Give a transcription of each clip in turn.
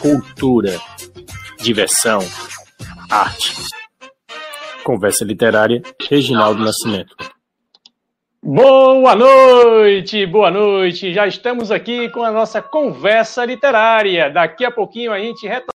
cultura, diversão, arte. Conversa literária, Reginaldo Nascimento. Boa noite, boa noite. Já estamos aqui com a nossa conversa literária. Daqui a pouquinho a gente retorna.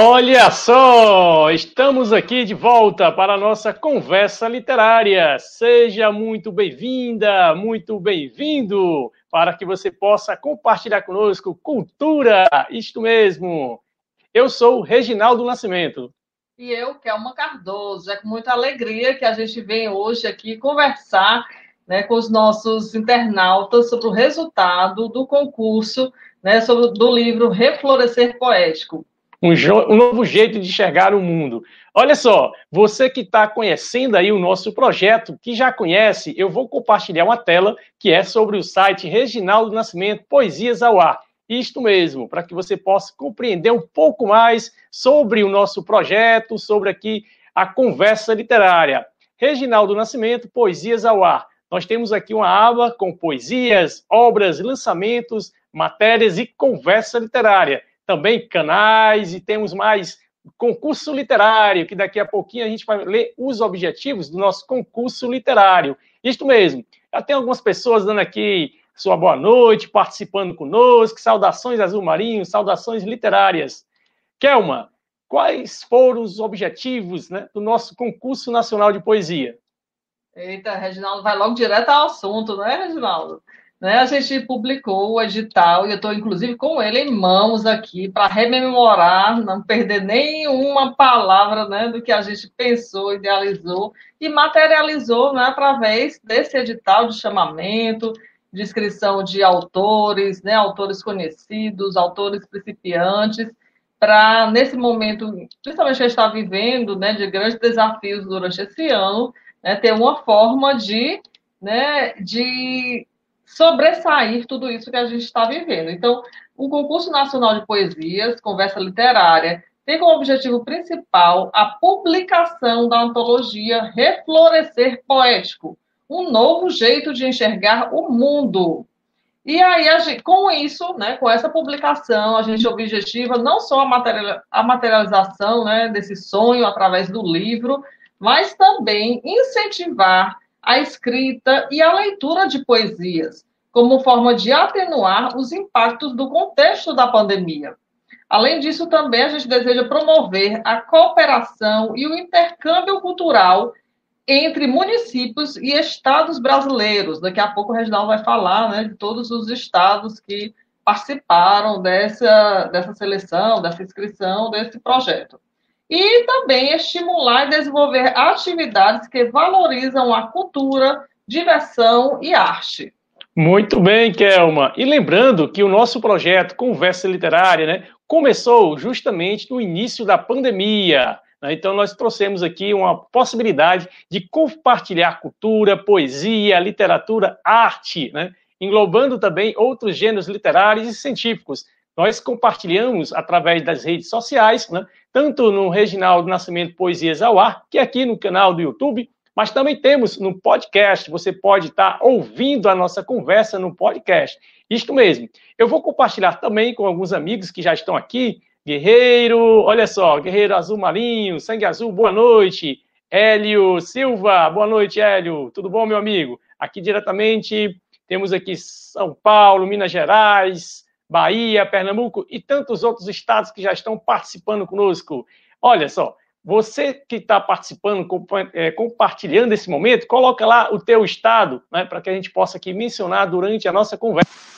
Olha só, estamos aqui de volta para a nossa conversa literária. Seja muito bem-vinda, muito bem-vindo, para que você possa compartilhar conosco cultura, isto mesmo. Eu sou Reginaldo Nascimento. E eu, Kelma Cardoso. É com muita alegria que a gente vem hoje aqui conversar né, com os nossos internautas sobre o resultado do concurso né, sobre, do livro Reflorescer Poético um, um, novo jeito de enxergar o mundo. Olha só, você que está conhecendo aí o nosso projeto, que já conhece, eu vou compartilhar uma tela que é sobre o site Reginaldo Nascimento Poesias ao Ar. Isto mesmo, para que você possa compreender um pouco mais sobre o nosso projeto, sobre aqui a conversa literária. Reginaldo Nascimento, Poesias ao Ar. Nós temos aqui uma aba com poesias, obras, lançamentos, matérias e conversa literária também canais e temos mais concurso literário, que daqui a pouquinho a gente vai ler os objetivos do nosso concurso literário. Isto mesmo. Já tem algumas pessoas dando aqui sua boa noite, participando conosco, saudações azul marinho, saudações literárias. Kelma, quais foram os objetivos né, do nosso concurso nacional de poesia? Eita, Reginaldo, vai logo direto ao assunto, não é, Reginaldo? Né, a gente publicou o edital e eu estou, inclusive, com ele em mãos aqui para rememorar, não perder nenhuma palavra né, do que a gente pensou, idealizou e materializou né, através desse edital de chamamento, de inscrição de autores, né, autores conhecidos, autores principiantes, para, nesse momento, principalmente a gente está vivendo, né, de grandes desafios durante esse ano, né, ter uma forma de, né, de sobressair tudo isso que a gente está vivendo. Então, o Concurso Nacional de Poesias, Conversa Literária, tem como objetivo principal a publicação da antologia Reflorescer Poético, um novo jeito de enxergar o mundo. E aí, gente, com isso, né, com essa publicação, a gente objetiva não só a, materialização né, desse sonho através do livro, mas também incentivar a escrita e a leitura de poesias, como forma de atenuar os impactos do contexto da pandemia. Além disso, também a gente deseja promover a cooperação e o intercâmbio cultural entre municípios e estados brasileiros. Daqui a pouco o Reginaldo vai falar né, de todos os estados que participaram dessa, dessa seleção, dessa inscrição, desse projeto e também estimular e desenvolver atividades que valorizam a cultura, diversão e arte. Muito bem, Kelma. E lembrando que o nosso projeto Conversa Literária né, começou justamente no início da pandemia. Né? Então, nós trouxemos aqui uma possibilidade de compartilhar cultura, poesia, literatura, arte, né? englobando também outros gêneros literários e científicos. Nós compartilhamos através das redes sociais, né? Tanto no Reginaldo Nascimento Poesias ao Ar, que é aqui no canal do YouTube, mas também temos no podcast. Você pode estar ouvindo a nossa conversa no podcast. Isto mesmo. Eu vou compartilhar também com alguns amigos que já estão aqui. Guerreiro, olha só, Guerreiro Azul Marinho, Sangue Azul, boa noite. Hélio Silva, boa noite, Hélio. Tudo bom, meu amigo? Aqui diretamente temos aqui São Paulo, Minas Gerais, Bahia, Pernambuco e tantos outros estados que já estão participando conosco. Olha só, você que está participando, é, compartilhando esse momento, coloca lá o teu estado, né, para que a gente possa aqui mencionar durante a nossa conversa.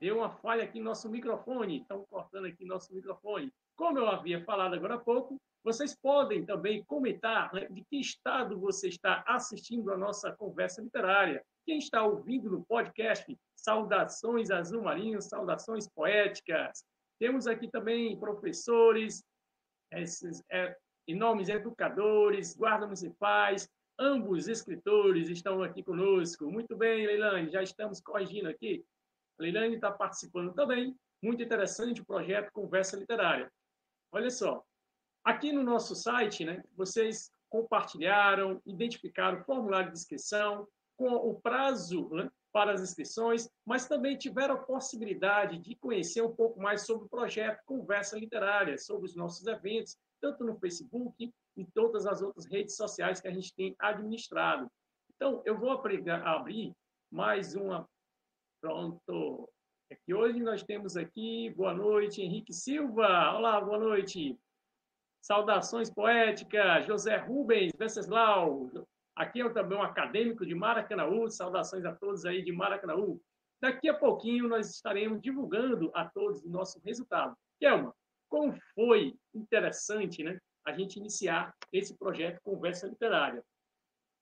Deu uma falha aqui no nosso microfone, estão cortando aqui nosso microfone. Como eu havia falado agora há pouco, vocês podem também comentar né, de que estado você está assistindo a nossa conversa literária. Quem está ouvindo no podcast, saudações azul marinho, saudações poéticas. Temos aqui também professores, esses, é, enormes educadores, guardas municipais, ambos escritores estão aqui conosco. Muito bem, Leilane, já estamos corrigindo aqui. Leilane está participando também. Muito interessante o projeto Conversa Literária. Olha só, aqui no nosso site, né, vocês compartilharam, identificaram o formulário de inscrição com o prazo né, para as inscrições, mas também tiveram a possibilidade de conhecer um pouco mais sobre o projeto Conversa Literária, sobre os nossos eventos, tanto no Facebook e todas as outras redes sociais que a gente tem administrado. Então, eu vou abrir mais uma Pronto. É que hoje nós temos aqui, boa noite, Henrique Silva. Olá, boa noite. Saudações poéticas, José Rubens Venceslau. Aqui é também um acadêmico de Maracanaú. Saudações a todos aí de Maracanaú. Daqui a pouquinho nós estaremos divulgando a todos o nosso resultado. Kelma, como foi interessante né, a gente iniciar esse projeto Conversa Literária?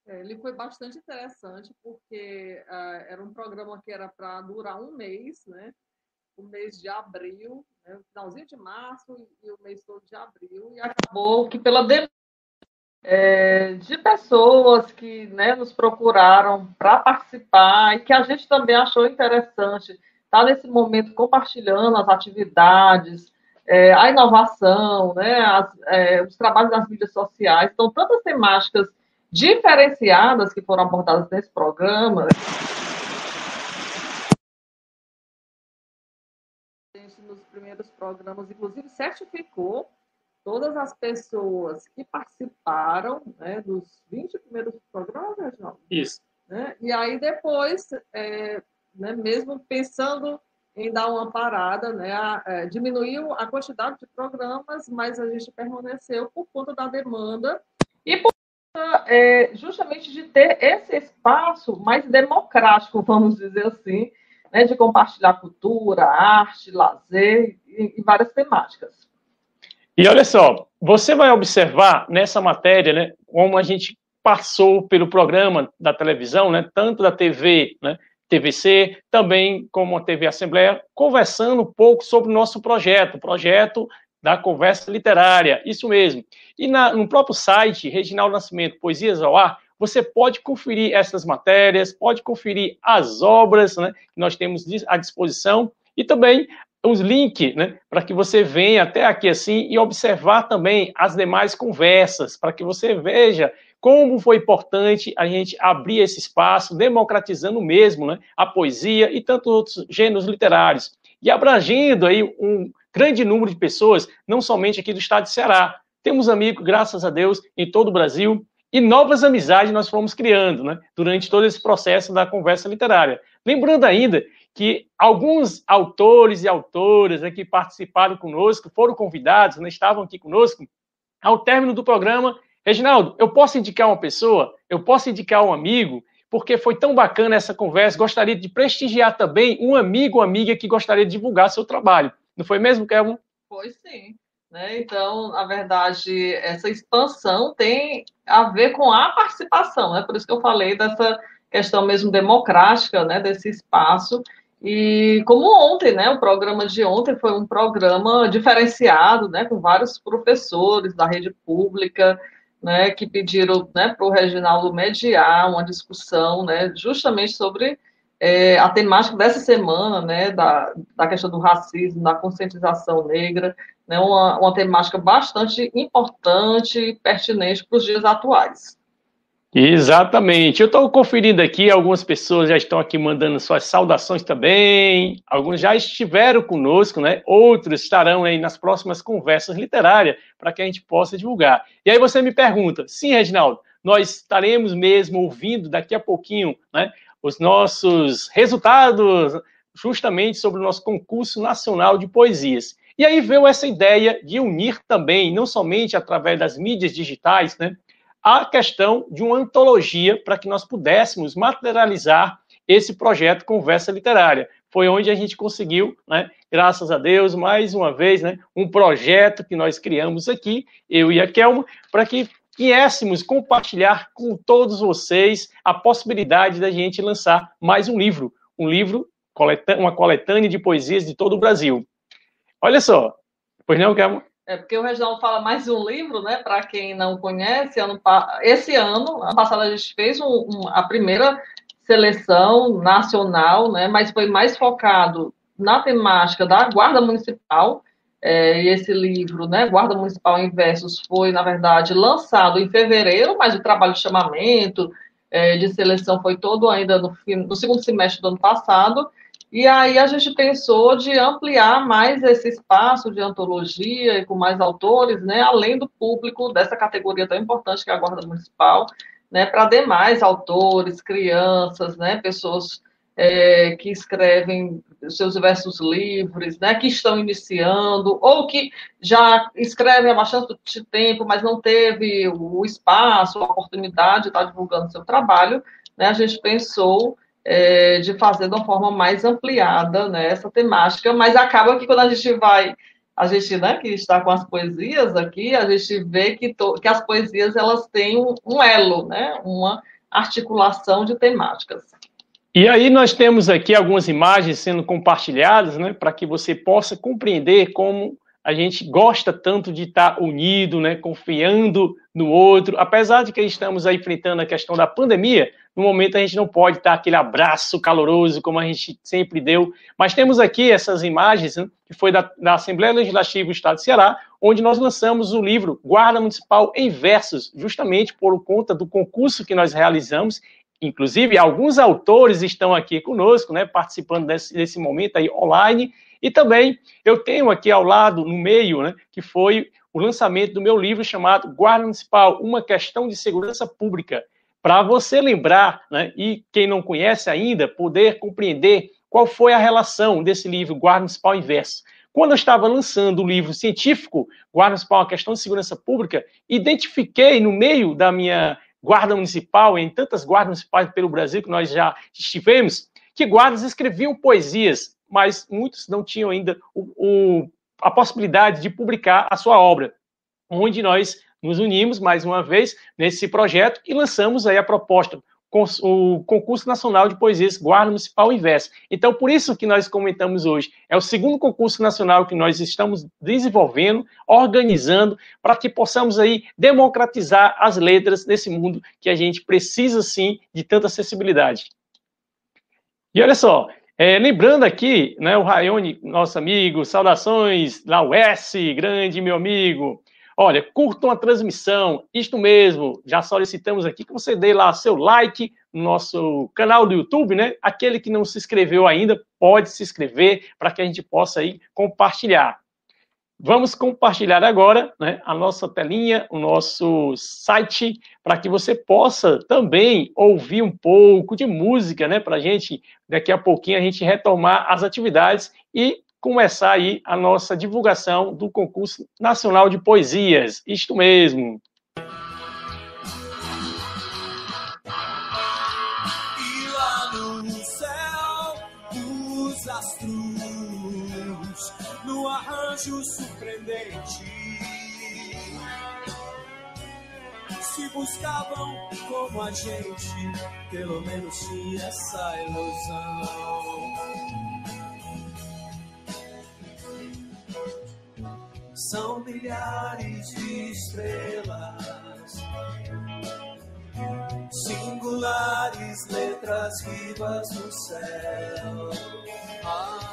É, ele foi bastante interessante, porque uh, era um programa que era para durar um mês, né? o mês de abril, né? o finalzinho de março e o mês todo de abril, e acabou que pela demanda é, de pessoas que né, nos procuraram para participar e que a gente também achou interessante estar tá nesse momento compartilhando as atividades, é, a inovação, né, as, é, os trabalhos nas mídias sociais, então tantas temáticas diferenciadas que foram abordadas nesse programa. A gente, nos primeiros programas, inclusive, certificou todas as pessoas que participaram né, dos 20 primeiros programas, Reginaldo. Isso. Né? E aí, depois, é, né, mesmo pensando em dar uma parada, né, a, é, diminuiu a quantidade de programas, mas a gente permaneceu por conta da demanda e por é, justamente de ter esse espaço mais democrático, vamos dizer assim, né, de compartilhar cultura, arte, lazer e, e, várias temáticas. E olha só, você vai observar nessa matéria, né, como a gente passou pelo programa da televisão, né, tanto da TV, né, TVC, também como a TV Assembleia, conversando um pouco sobre o nosso projeto, o projeto da conversa literária, isso mesmo. E na, no próprio site, Reginaldo Nascimento, Poesias ao Ar, você pode conferir essas matérias, pode conferir as obras né, que nós temos à disposição e também os links né, para que você venha até aqui assim e observar também as demais conversas, para que você veja como foi importante a gente abrir esse espaço, democratizando mesmo né, a poesia e tantos outros gêneros literários, e abrangendo aí um grande número de pessoas, não somente aqui do estado de Ceará. Temos amigos, graças a Deus, em todo o Brasil, e novas amizades nós fomos criando né, durante todo esse processo da conversa literária. Lembrando ainda que alguns autores e autoras né, que participaram conosco, foram convidados, né, estavam aqui conosco, ao término do programa, Reginaldo, eu posso indicar uma pessoa, eu posso indicar um amigo, porque foi tão bacana essa conversa, gostaria de prestigiar também um amigo ou amiga que gostaria de divulgar seu trabalho. Não foi mesmo, Kelvin? Foi sim. Né? Então, na verdade, essa expansão tem a ver com a participação, né? por isso que eu falei dessa questão mesmo democrática né? desse espaço. E como ontem, né, o programa de ontem foi um programa diferenciado, né, com vários professores da rede pública, né, que pediram né, para o Reginaldo mediar uma discussão né, justamente sobre é, a temática dessa semana, né, da, da questão do racismo, da conscientização negra, né, uma, uma temática bastante importante e pertinente para os dias atuais. Exatamente. Eu estou conferindo aqui, algumas pessoas já estão aqui mandando suas saudações também. Alguns já estiveram conosco, né? Outros estarão aí nas próximas conversas literárias para que a gente possa divulgar. E aí você me pergunta, sim, Reginaldo, nós estaremos mesmo ouvindo daqui a pouquinho, né? Os nossos resultados justamente sobre o nosso concurso nacional de poesias. E aí veio essa ideia de unir também, não somente através das mídias digitais, né? a questão de uma antologia para que nós pudéssemos materializar esse projeto Conversa Literária. Foi onde a gente conseguiu, né, graças a Deus, mais uma vez, né, um projeto que nós criamos aqui, eu e a Kelma, para que viéssemos compartilhar com todos vocês a possibilidade da gente lançar mais um livro, um livro, uma coletânea de poesias de todo o Brasil. Olha só, pois não, Kelma? É porque o Reginaldo fala mais um livro, né? Para quem não conhece, ano, esse ano, ano passado a gente fez um, um, a primeira seleção nacional, né? Mas foi mais focado na temática da Guarda Municipal. É, e esse livro, né, Guarda Municipal em Versos, foi, na verdade, lançado em fevereiro, mas o trabalho de chamamento, é, de seleção foi todo ainda no, no segundo semestre do ano passado. E aí a gente pensou de ampliar mais esse espaço de antologia e com mais autores, né, além do público dessa categoria tão importante que é a Guarda Municipal, né, para demais autores, crianças, né, pessoas é, que escrevem seus versos livres, né, que estão iniciando, ou que já escrevem há bastante tempo, mas não teve o espaço, a oportunidade de estar divulgando seu trabalho, né, a gente pensou é, de fazer de uma forma mais ampliada né, essa temática, mas acaba que quando a gente vai, a gente né, que está com as poesias aqui, a gente vê que, to, que as poesias elas têm um, um elo, né, uma articulação de temáticas. E aí nós temos aqui algumas imagens sendo compartilhadas, né, para que você possa compreender como a gente gosta tanto de estar unido, né, confiando no outro, apesar de que estamos aí enfrentando a questão da pandemia, no momento a gente não pode dar aquele abraço caloroso como a gente sempre deu, mas temos aqui essas imagens, né, que foi da, da, Assembleia Legislativa do Estado de Ceará, onde nós lançamos o livro Guarda Municipal em Versos, justamente por conta do concurso que nós realizamos, inclusive alguns autores estão aqui conosco, né, participando desse, desse momento aí online, e também eu tenho aqui ao lado, no meio, né, que foi o lançamento do meu livro chamado Guarda Municipal, uma questão de segurança pública. Para você lembrar, né, e quem não conhece ainda, poder compreender qual foi a relação desse livro Guarda Municipal Inverso. Quando eu estava lançando o livro científico, Guarda Municipal, uma questão de segurança pública, identifiquei no meio da minha guarda municipal, em tantas guardas municipais pelo Brasil que nós já estivemos, que guardas escreviam poesias mas muitos não tinham ainda o, o, a possibilidade de publicar a sua obra, onde nós nos unimos mais uma vez nesse projeto e lançamos aí a proposta o concurso nacional de poesias Guarda Municipal Inverso. Então, por isso que nós comentamos hoje, é o segundo concurso nacional que nós estamos desenvolvendo, organizando, para que possamos aí democratizar as letras nesse mundo que a gente precisa sim de tanta acessibilidade. E olha só, é, lembrando aqui, né, o Raione, nosso amigo, saudações lá, o S, grande meu amigo. Olha, curtam a transmissão, isto mesmo, já solicitamos aqui que você dê lá seu like no nosso canal do YouTube, né? Aquele que não se inscreveu ainda, pode se inscrever para que a gente possa aí compartilhar. Vamos compartilhar agora né, a nossa telinha, o nosso site, para que você possa também ouvir um pouco de música, né? Para a gente, daqui a pouquinho, a gente retomar as atividades e começar aí a nossa divulgação do concurso nacional de poesias. Isto mesmo. arranjo surpreendente. Se buscavam como a gente, pelo menos tinha essa ilusão. São milhares de estrelas, singulares letras vivas no céu. Ah,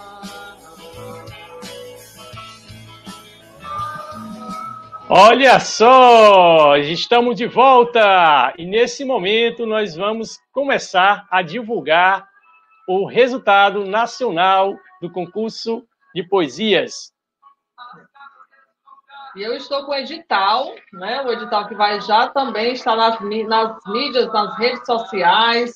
Olha só, estamos de volta e nesse momento nós vamos começar a divulgar o resultado nacional do concurso de poesias. E eu estou com o edital, né? O edital que vai já também estar nas, nas mídias, nas redes sociais,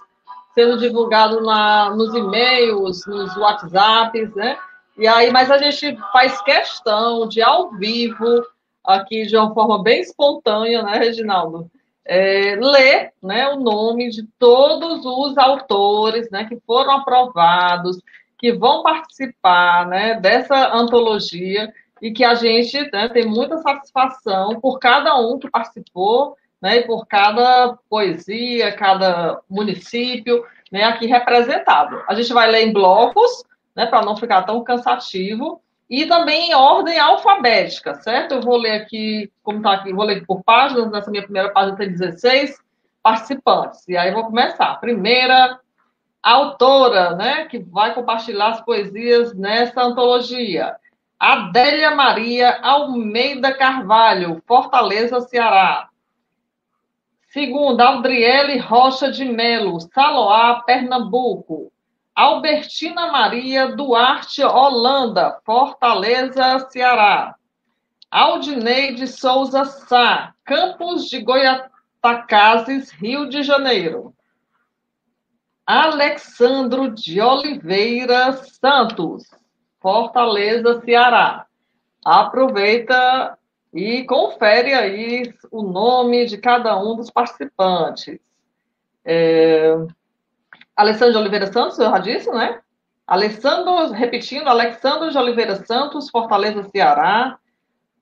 sendo divulgado na, nos e-mails, nos WhatsApps, né? E aí, mas a gente faz questão de ao vivo, aqui de uma forma bem espontânea, né, Reginaldo? É, ler né, o nome de todos os autores né, que foram aprovados, que vão participar né, dessa antologia e que a gente né, tem muita satisfação por cada um que participou né, e por cada poesia, cada município né, aqui representado. A gente vai ler em blocos, né, para não ficar tão cansativo, e também em ordem alfabética, certo? Eu vou ler aqui, como está aqui, vou ler por páginas, nessa minha primeira página tem 16 participantes, e aí eu vou começar. Primeira autora, né, que vai compartilhar as poesias nessa antologia. Adélia Maria Almeida Carvalho, Fortaleza, Ceará. Segunda, Aldriele Rocha de Melo, Saloá, Pernambuco. Albertina Maria Duarte Holanda, Fortaleza, Ceará. Aldineide Souza Sá, Campos de Goiatacazes, Rio de Janeiro. Alexandro de Oliveira Santos, Fortaleza, Ceará. Aproveita e confere aí o nome de cada um dos participantes. É... Alessandro de Oliveira Santos, eu já disse, né? Alessandro, repetindo, Alexandre de Oliveira Santos, Fortaleza, Ceará.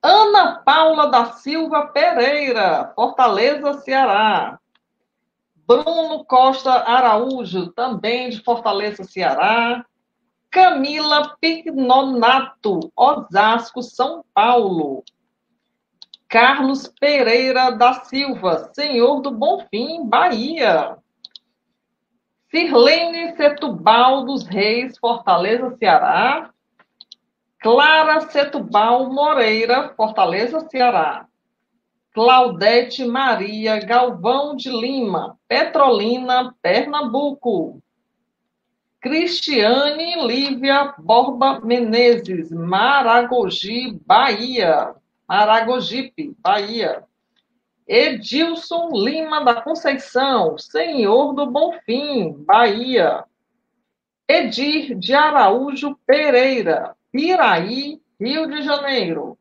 Ana Paula da Silva Pereira, Fortaleza, Ceará. Bruno Costa Araújo, também de Fortaleza, Ceará. Camila Pignonato, Osasco, São Paulo. Carlos Pereira da Silva, Senhor do Bonfim, Bahia. Sirlene Setubal dos Reis, Fortaleza, Ceará. Clara Setubal Moreira, Fortaleza, Ceará. Claudete Maria Galvão de Lima, Petrolina, Pernambuco. Cristiane Lívia Borba Menezes, Maragogi, Bahia. Maragogipe, Bahia. Edilson Lima da Conceição, Senhor do Bonfim, Bahia. Edir de Araújo Pereira, Piraí, Rio de Janeiro.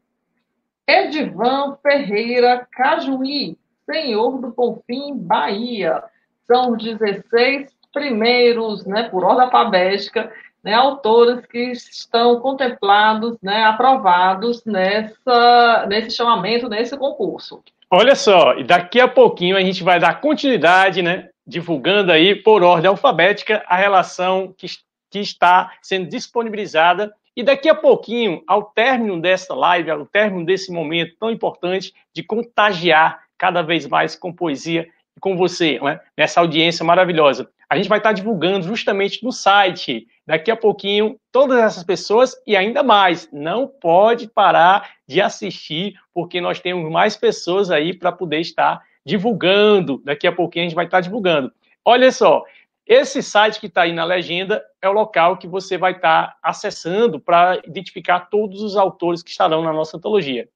Edivan Ferreira Cajuí, Senhor do Bonfim, Bahia. São os 16 primeiros, né, por ordem alfabética, né, autores que estão contemplados, né, aprovados nessa, nesse chamamento, nesse concurso. Olha só, e daqui a pouquinho a gente vai dar continuidade, né, divulgando aí por ordem alfabética a relação que, que está sendo disponibilizada. E daqui a pouquinho, ao término dessa live, ao término desse momento tão importante de contagiar cada vez mais com poesia com você, né, nessa audiência maravilhosa a gente vai estar divulgando justamente no site. Daqui a pouquinho, todas essas pessoas e ainda mais. Não pode parar de assistir, porque nós temos mais pessoas aí para poder estar divulgando. Daqui a pouquinho a gente vai estar divulgando. Olha só, esse site que está aí na legenda é o local que você vai estar acessando para identificar todos os autores que estarão na nossa antologia.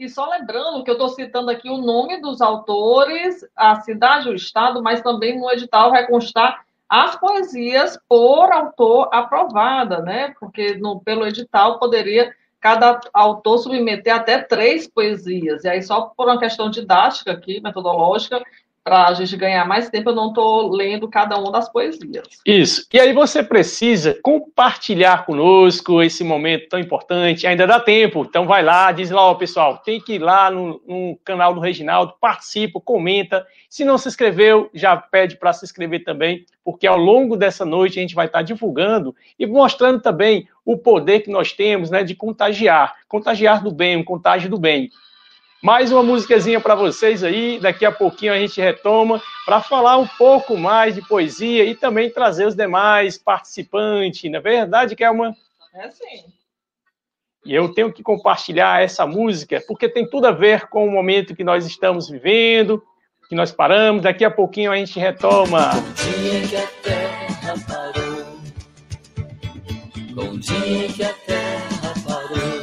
E só lembrando que eu estou citando aqui o nome dos autores, a cidade, o estado, mas também no edital vai constar as poesias por autor aprovada, né? Porque no, pelo edital poderia cada autor submeter até três poesias. E aí, só por uma questão didática aqui, metodológica, para a gente ganhar mais tempo, eu não estou lendo cada uma das poesias. Isso. E aí você precisa compartilhar conosco esse momento tão importante. Ainda dá tempo, então vai lá, diz lá, ó, pessoal, tem que ir lá no, no canal do Reginaldo, participa, comenta. Se não se inscreveu, já pede para se inscrever também, porque ao longo dessa noite a gente vai estar divulgando e mostrando também o poder que nós temos né, de contagiar, contagiar do bem, um contágio do bem. Mais uma musiquinha para vocês aí. Daqui a pouquinho a gente retoma para falar um pouco mais de poesia e também trazer os demais participantes. Na é verdade, que é uma. É sim. E eu tenho que compartilhar essa música, porque tem tudo a ver com o momento que nós estamos vivendo, que nós paramos. Daqui a pouquinho a gente retoma. Bom dia que a terra parou. Bom dia que a terra parou.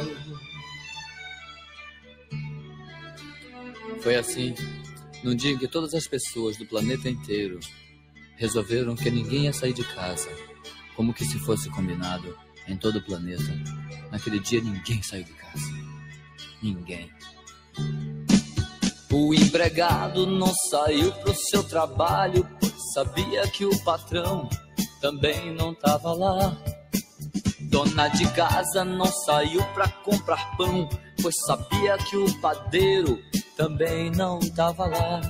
Foi assim, num dia em que todas as pessoas do planeta inteiro resolveram que ninguém ia sair de casa, como que se fosse combinado em todo o planeta. Naquele dia ninguém saiu de casa. Ninguém. O empregado não saiu pro seu trabalho, sabia que o patrão também não tava lá. Dona de casa não saiu pra comprar pão, pois sabia que o padeiro também não tava lá.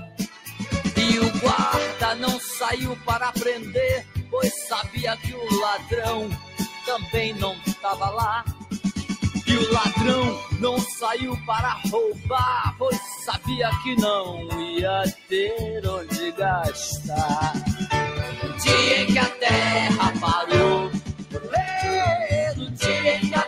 E o guarda não saiu para prender, pois sabia que o ladrão também não tava lá. E o ladrão não saiu para roubar, pois sabia que não ia ter onde gastar. No dia em que a terra parou, no dia em que a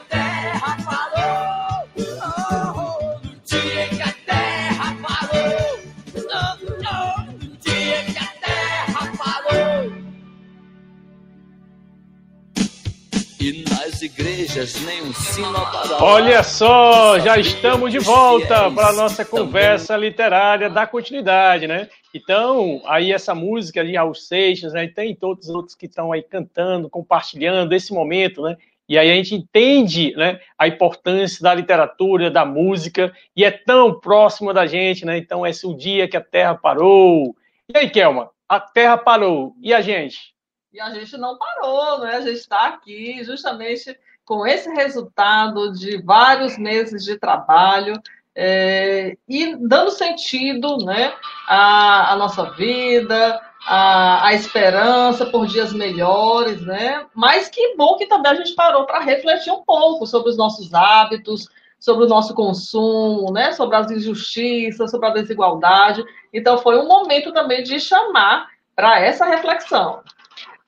E nas igrejas nem um sino para Olha só, já estamos de volta para a nossa conversa literária da continuidade, né? Então, aí essa música de Raul Seixas, né? Tem todos os outros que estão aí cantando, compartilhando esse momento, né? E aí a gente entende né, a importância da literatura, da música, e é tão próximo da gente, né? Então, esse é o dia que a Terra parou. E aí, Kelma, a Terra parou, e a gente? E a gente não parou, né? A gente está aqui justamente com esse resultado de vários meses de trabalho é, e dando sentido né, à, à nossa vida, à, à esperança por dias melhores, né? Mas que bom que também a gente parou para refletir um pouco sobre os nossos hábitos, sobre o nosso consumo, né? Sobre as injustiças, sobre a desigualdade. Então foi um momento também de chamar para essa reflexão.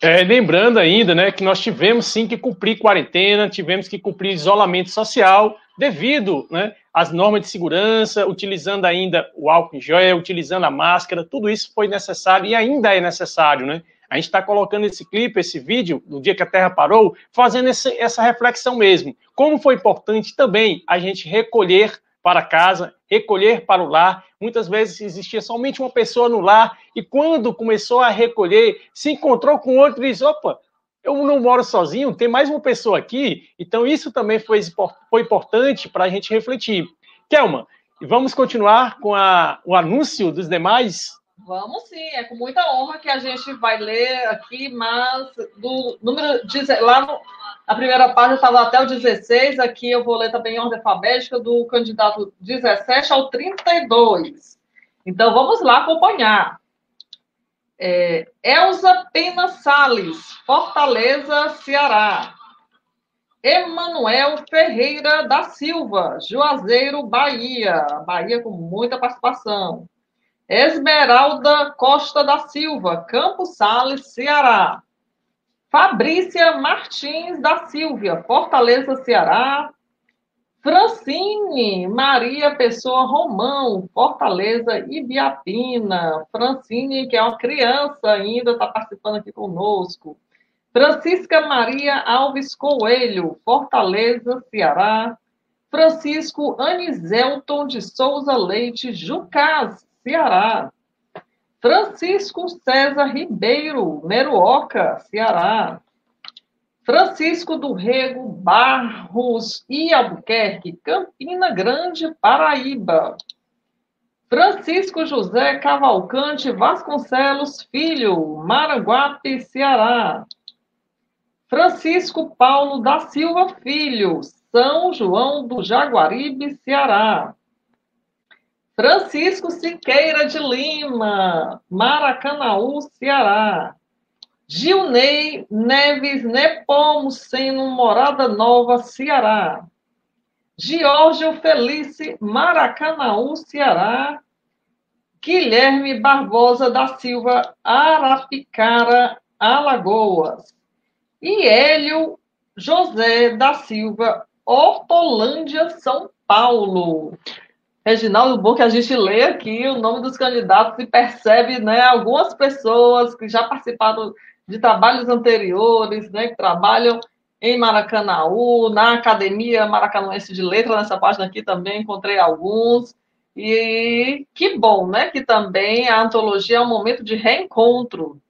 É, lembrando ainda, né, que nós tivemos sim que cumprir quarentena, tivemos que cumprir isolamento social devido, né, às normas de segurança, utilizando ainda o álcool em gel, utilizando a máscara, tudo isso foi necessário e ainda é necessário, né? A gente está colocando esse clipe, esse vídeo, do dia que a Terra parou, fazendo esse, essa reflexão mesmo. Como foi importante também a gente recolher para casa, recolher para o lar. Muitas vezes existia somente uma pessoa no lar e quando começou a recolher, se encontrou com outro e disse: opa, eu não moro sozinho, tem mais uma pessoa aqui. Então isso também foi, foi importante para a gente refletir. Kelma, vamos continuar com a, o anúncio dos demais Vamos sim, é com muita honra que a gente vai ler aqui, mas do número lá no, a primeira página estava até o 16, aqui eu vou ler também em ordem alfabética do candidato 17 ao 32. Então vamos lá acompanhar. É, Elza Pena Sales, Fortaleza, Ceará. Emanuel Ferreira da Silva, Juazeiro, Bahia. Bahia com muita participação. Esmeralda Costa da Silva, Campos Sales, Ceará. Fabrícia Martins da Silva, Fortaleza, Ceará. Francine Maria Pessoa Romão, Fortaleza, Ibiapina. Francine, que é uma criança ainda, está participando aqui conosco. Francisca Maria Alves Coelho, Fortaleza, Ceará. Francisco Aniselton de Souza Leite, Jucás, Ceará. Francisco César Ribeiro, Meruoca, Ceará. Francisco do Rego Barros e Albuquerque, Campina Grande, Paraíba. Francisco José Cavalcante Vasconcelos Filho, Maranguape, Ceará. Francisco Paulo da Silva Filho, São João do Jaguaribe, Ceará. Francisco Siqueira de Lima, Maracanaú, Ceará. Gilney Neves Nepomuceno, Morada Nova, Ceará. Giorgio Felice, Maracanaú, Ceará. Guilherme Barbosa da Silva, Arapicara, Alagoas. E Hélio José da Silva, Hortolândia, São Paulo. Reginaldo, bom que a gente lê aqui o nome dos candidatos e percebe né, algumas pessoas que já participaram de trabalhos anteriores, né, que trabalham em Maracanaú, na Academia Maracanãense de Letras, nessa página aqui também encontrei alguns. E que bom, né? Que também a antologia é um momento de reencontro.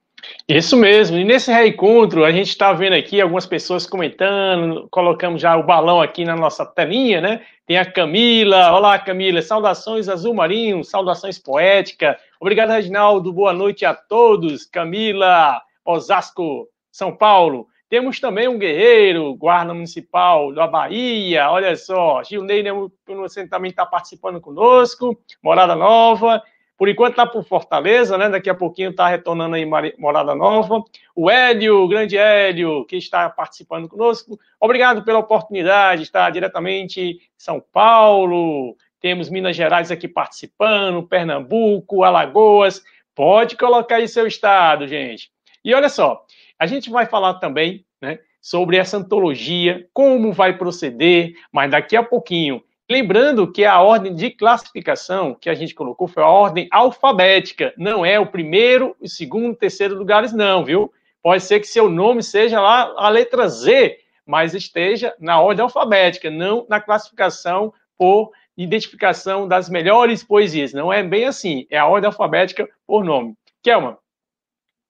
Isso mesmo. E nesse reencontro, a gente está vendo aqui algumas pessoas comentando, colocamos já o balão aqui na nossa telinha, né? Tem a Camila. Olá, Camila. Saudações azul marinho, saudações poéticas. Obrigado, Reginaldo. Boa noite a todos. Camila, Osasco, São Paulo. Temos também um guerreiro, guarda municipal da Bahia, olha só, Gilney você também está participando conosco, Morada Nova, por enquanto está por Fortaleza, né? Daqui a pouquinho está retornando aí Morada Nova. O Hélio, o grande Hélio, que está participando conosco. Obrigado pela oportunidade de estar diretamente em São Paulo. Temos Minas Gerais aqui participando, Pernambuco, Alagoas. Pode colocar aí seu estado, gente. E olha só, a gente vai falar também né, sobre essa antologia, como vai proceder, mas daqui a pouquinho. Lembrando que a ordem de classificação que a gente colocou foi a ordem alfabética, não é o primeiro, o segundo, terceiro lugares, não, viu? Pode ser que seu nome seja lá a letra Z, mas esteja na ordem alfabética, não na classificação por identificação das melhores poesias. Não é bem assim, é a ordem alfabética por nome. Kelma,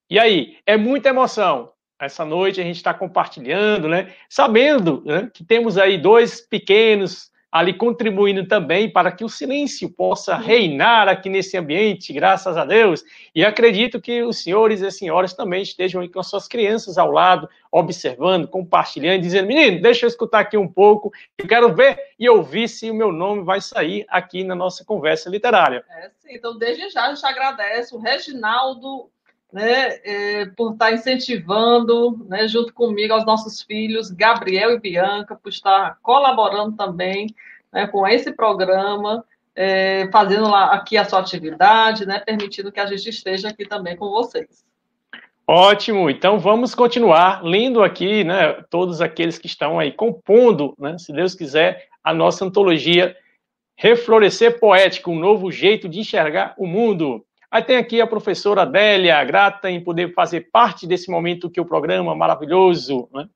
e aí, é muita emoção. Essa noite a gente está compartilhando, né? Sabendo né, que temos aí dois pequenos ali contribuindo também para que o silêncio possa reinar aqui nesse ambiente, graças a Deus. E acredito que os senhores e as senhoras também estejam aí com as suas crianças ao lado, observando, compartilhando, dizendo: menino, deixa eu escutar aqui um pouco, eu quero ver e ouvir se o meu nome vai sair aqui na nossa conversa literária. É, sim. Então, desde já, a gente agradece o Reginaldo né, é, por estar incentivando, né, junto comigo, aos nossos filhos, Gabriel e Bianca, por estar colaborando também né, com esse programa, é, fazendo lá, aqui a sua atividade, né, permitindo que a gente esteja aqui também com vocês. Ótimo, então vamos continuar lendo aqui, né, todos aqueles que estão aí compondo, né, se Deus quiser, a nossa antologia Reflorescer Poético, um novo jeito de enxergar o mundo. Aí tem aqui a professora Adélia, grata em poder fazer parte desse momento que o programa maravilhoso, né?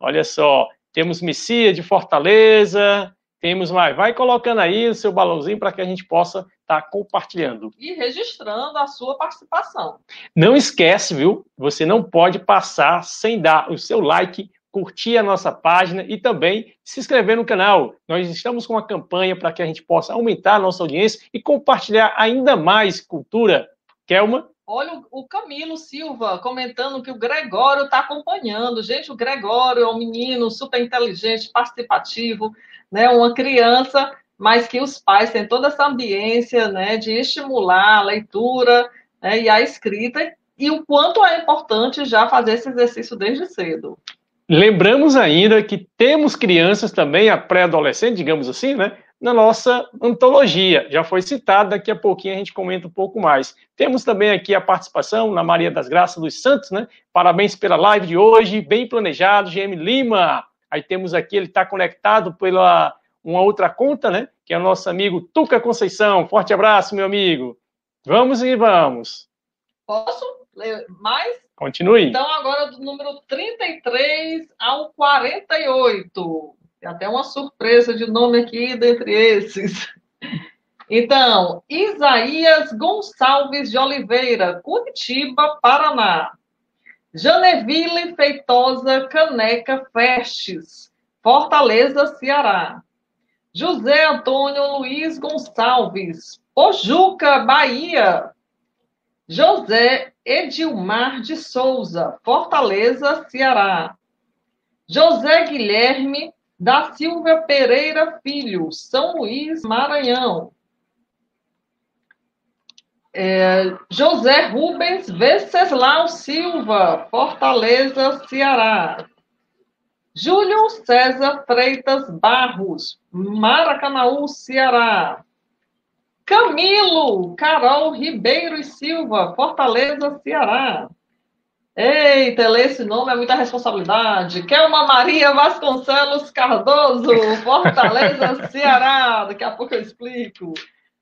Olha só, temos Messias de Fortaleza, temos mais. Vai colocando aí o seu balãozinho para que a gente possa estar tá compartilhando. E registrando a sua participação. Não esquece, viu? Você não pode passar sem dar o seu like, curtir a nossa página e também se inscrever no canal. Nós estamos com uma campanha para que a gente possa aumentar a nossa audiência e compartilhar ainda mais cultura. Kelma? Olha o Camilo Silva comentando que o Gregório está acompanhando. Gente, o Gregório é um menino super inteligente, participativo, né? uma criança, mas que os pais têm toda essa ambiência né? de estimular a leitura né? e a escrita e o quanto é importante já fazer esse exercício desde cedo. Lembramos ainda que temos crianças também, a pré-adolescente, digamos assim, né, na nossa antologia. Já foi citado, daqui a pouquinho a gente comenta um pouco mais. Temos também aqui a participação na Maria das Graças dos Santos, né? Parabéns pela live de hoje, bem planejado, GM Lima. Aí temos aqui, ele está conectado pela uma outra conta, né? Que é o nosso amigo Tuca Conceição. Forte abraço, meu amigo. Vamos e vamos. Posso mais? Continue. Então, agora do número 33 ao 48. Tem até uma surpresa de nome aqui dentre esses. Então, Isaías Gonçalves de Oliveira, Curitiba, Paraná. Janeville Feitosa Caneca Festes, Fortaleza, Ceará. José Antônio Luiz Gonçalves, Pojuca, Bahia. José Edilmar de Souza, Fortaleza, Ceará. José Guilherme da Silva Pereira Filho, São Luís, Maranhão. É, José Rubens Venceslau Silva, Fortaleza, Ceará. Júlio César Freitas Barros, Maracanaú, Ceará. Camilo Carol Ribeiro e Silva, Fortaleza, Ceará. Eita, ler esse nome é muita responsabilidade. Kelma Maria Vasconcelos Cardoso, Fortaleza, Ceará. Daqui a pouco eu explico.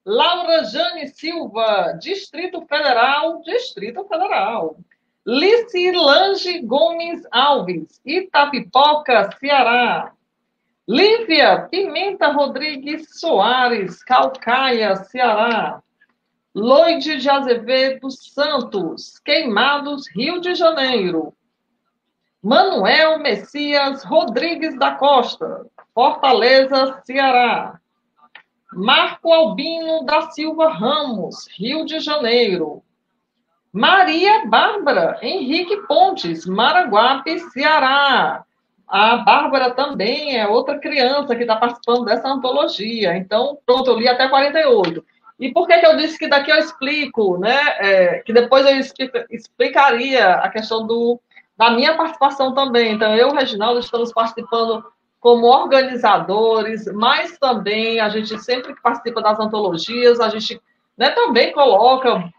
Laura Jane Silva, Distrito Federal, Distrito Federal. Lice Lange Gomes Alves, Itapipoca, Ceará. Lívia Pimenta Rodrigues Soares, Calcaia, Ceará. Loide de Azevedo Santos, Queimados, Rio de Janeiro. Manuel Messias Rodrigues da Costa, Fortaleza, Ceará. Marco Albino da Silva Ramos, Rio de Janeiro. Maria Bárbara Henrique Pontes, Maraguape, Ceará. A Bárbara também é outra criança que está participando dessa antologia. Então, pronto, eu li até 48. E por que, que eu disse que daqui eu explico, né? É, que depois eu explicaria a questão do, da minha participação também. Então, eu e o Reginaldo estamos participando como organizadores, mas também a gente sempre que participa das antologias, a gente né, também coloca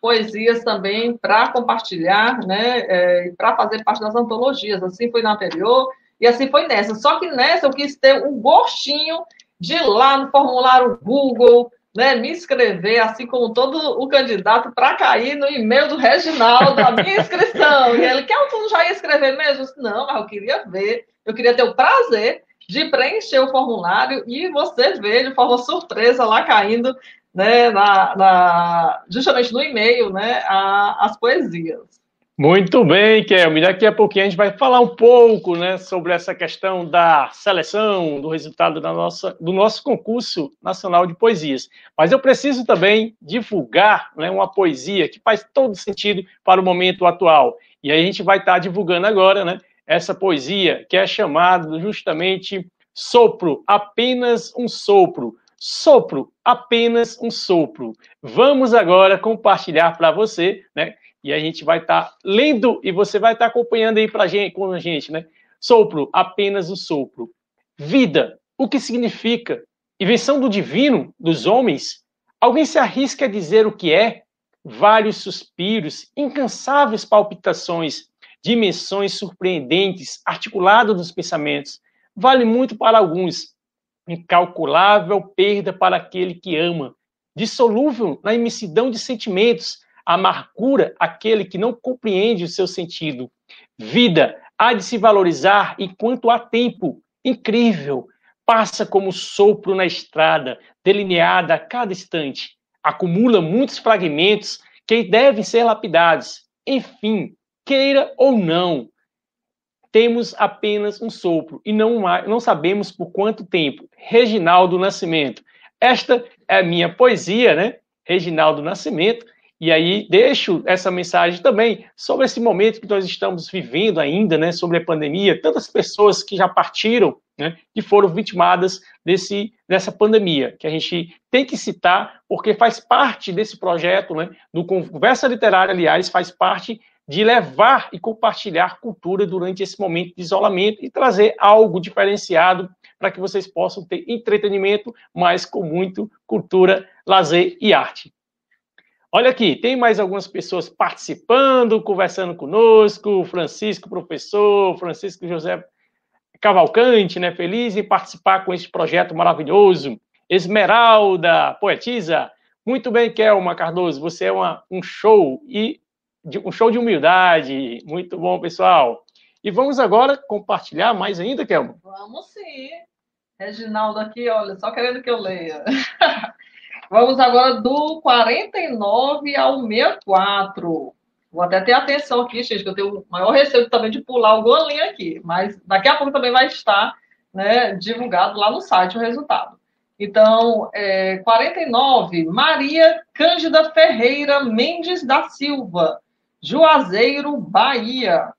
poesias também para compartilhar, né, é, para fazer parte das antologias. Assim foi na anterior e assim foi nessa. Só que nessa eu quis ter um gostinho de ir lá no formulário Google, né, me inscrever, assim como todo o candidato, para cair no e-mail do Reginaldo, a minha inscrição. E ele, quer tu já ia escrever mesmo? Eu disse, não, mas eu queria ver, eu queria ter o prazer de preencher o formulário e você ver de forma surpresa lá caindo né, na, na justamente no e-mail né, a, as poesias. Muito bem, Kelmy. Daqui a pouquinho a gente vai falar um pouco né, sobre essa questão da seleção, do resultado da nossa, do nosso concurso nacional de poesias. Mas eu preciso também divulgar né, uma poesia que faz todo sentido para o momento atual. E aí a gente vai estar divulgando agora né, essa poesia que é chamada justamente Sopro, apenas um sopro. Sopro, apenas um sopro. Vamos agora compartilhar para você, né? E a gente vai estar tá lendo e você vai estar tá acompanhando aí pra gente, com a gente, né? Sopro, apenas o sopro. Vida, o que significa? Invenção do divino, dos homens? Alguém se arrisca a dizer o que é? Vários suspiros, incansáveis palpitações, dimensões surpreendentes, articulado dos pensamentos. Vale muito para alguns, incalculável perda para aquele que ama, dissolúvel na imensidão de sentimentos, amargura aquele que não compreende o seu sentido. Vida há de se valorizar enquanto há tempo. Incrível! Passa como sopro na estrada, delineada a cada instante. Acumula muitos fragmentos que devem ser lapidados. Enfim, queira ou não, temos apenas um sopro e não, não sabemos por quanto tempo. Reginaldo Nascimento. Esta é a minha poesia, né? Reginaldo Nascimento. E aí deixo essa mensagem também sobre esse momento que nós estamos vivendo ainda, né, sobre a pandemia, tantas pessoas que já partiram, né, que foram vitimadas desse, dessa pandemia, que a gente tem que citar, porque faz parte desse projeto, né, do Conversa Literária, aliás, faz parte de levar e compartilhar cultura durante esse momento de isolamento e trazer algo diferenciado para que vocês possam ter entretenimento, mas com muito cultura, lazer e arte. Olha aqui, tem mais algumas pessoas participando, conversando conosco, Francisco, professor, Francisco José Cavalcante, né, feliz em participar com esse projeto maravilhoso. Esmeralda, poetisa. Muito bem, Kelma Cardoso, você é uma, um show e um show de humildade. Muito bom, pessoal. E vamos agora compartilhar mais ainda, Kelma? Vamos sim. Reginaldo aqui, olha, só querendo que eu leia. Vamos agora do 49 ao 64. Vou até ter atenção aqui, gente, que eu tenho o maior receio também de pular alguma linha aqui, mas daqui a pouco também vai estar né, divulgado lá no site o resultado. Então, é, 49, Maria Cândida Ferreira Mendes da Silva, Juazeiro, Bahia.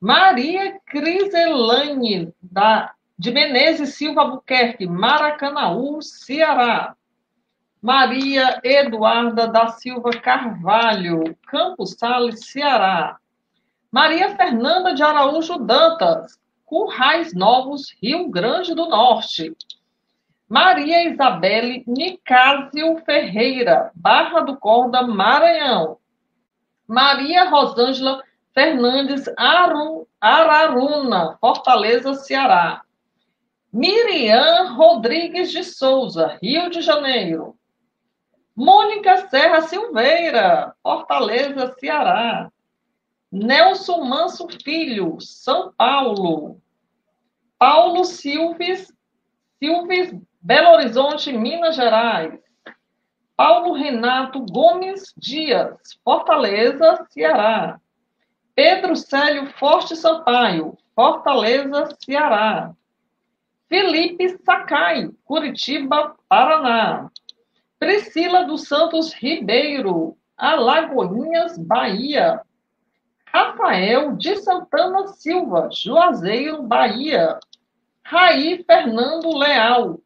Maria Criselane da, de Menezes Silva Albuquerque, Maracanaú, Ceará. Maria Eduarda da Silva Carvalho, Campos Sales, Ceará. Maria Fernanda de Araújo Dantas, Currais Novos, Rio Grande do Norte. Maria Isabelle Nicásio Ferreira, Barra do Corda, Maranhão. Maria Rosângela Fernandes Aru, Araruna, Fortaleza, Ceará. Miriam Rodrigues de Souza, Rio de Janeiro. Mônica Serra Silveira, Fortaleza, Ceará. Nelson Manso Filho, São Paulo. Paulo Silves, Silves, Belo Horizonte, Minas Gerais. Paulo Renato Gomes Dias, Fortaleza, Ceará. Pedro Célio Forte Sampaio, Fortaleza, Ceará. Felipe Sakai, Curitiba, Paraná. Priscila dos Santos Ribeiro, Alagoinhas, Bahia. Rafael de Santana Silva, Juazeiro, Bahia. Raí Fernando Leal,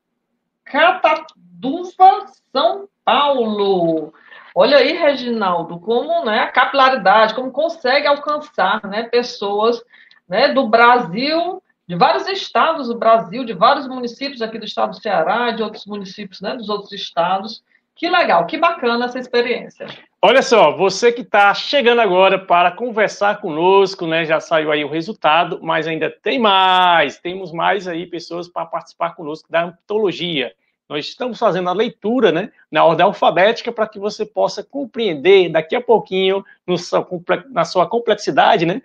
Cataduva, São Paulo. Olha aí, Reginaldo, como né, a capilaridade, como consegue alcançar né, pessoas né, do Brasil, de vários estados do Brasil, de vários municípios aqui do estado do Ceará, de outros municípios né, dos outros estados. Que legal, que bacana essa experiência. Olha só, você que está chegando agora para conversar conosco, né? Já saiu aí o resultado, mas ainda tem mais. Temos mais aí pessoas para participar conosco da antologia. Nós estamos fazendo a leitura, né, na ordem alfabética para que você possa compreender daqui a pouquinho no, na sua complexidade, né,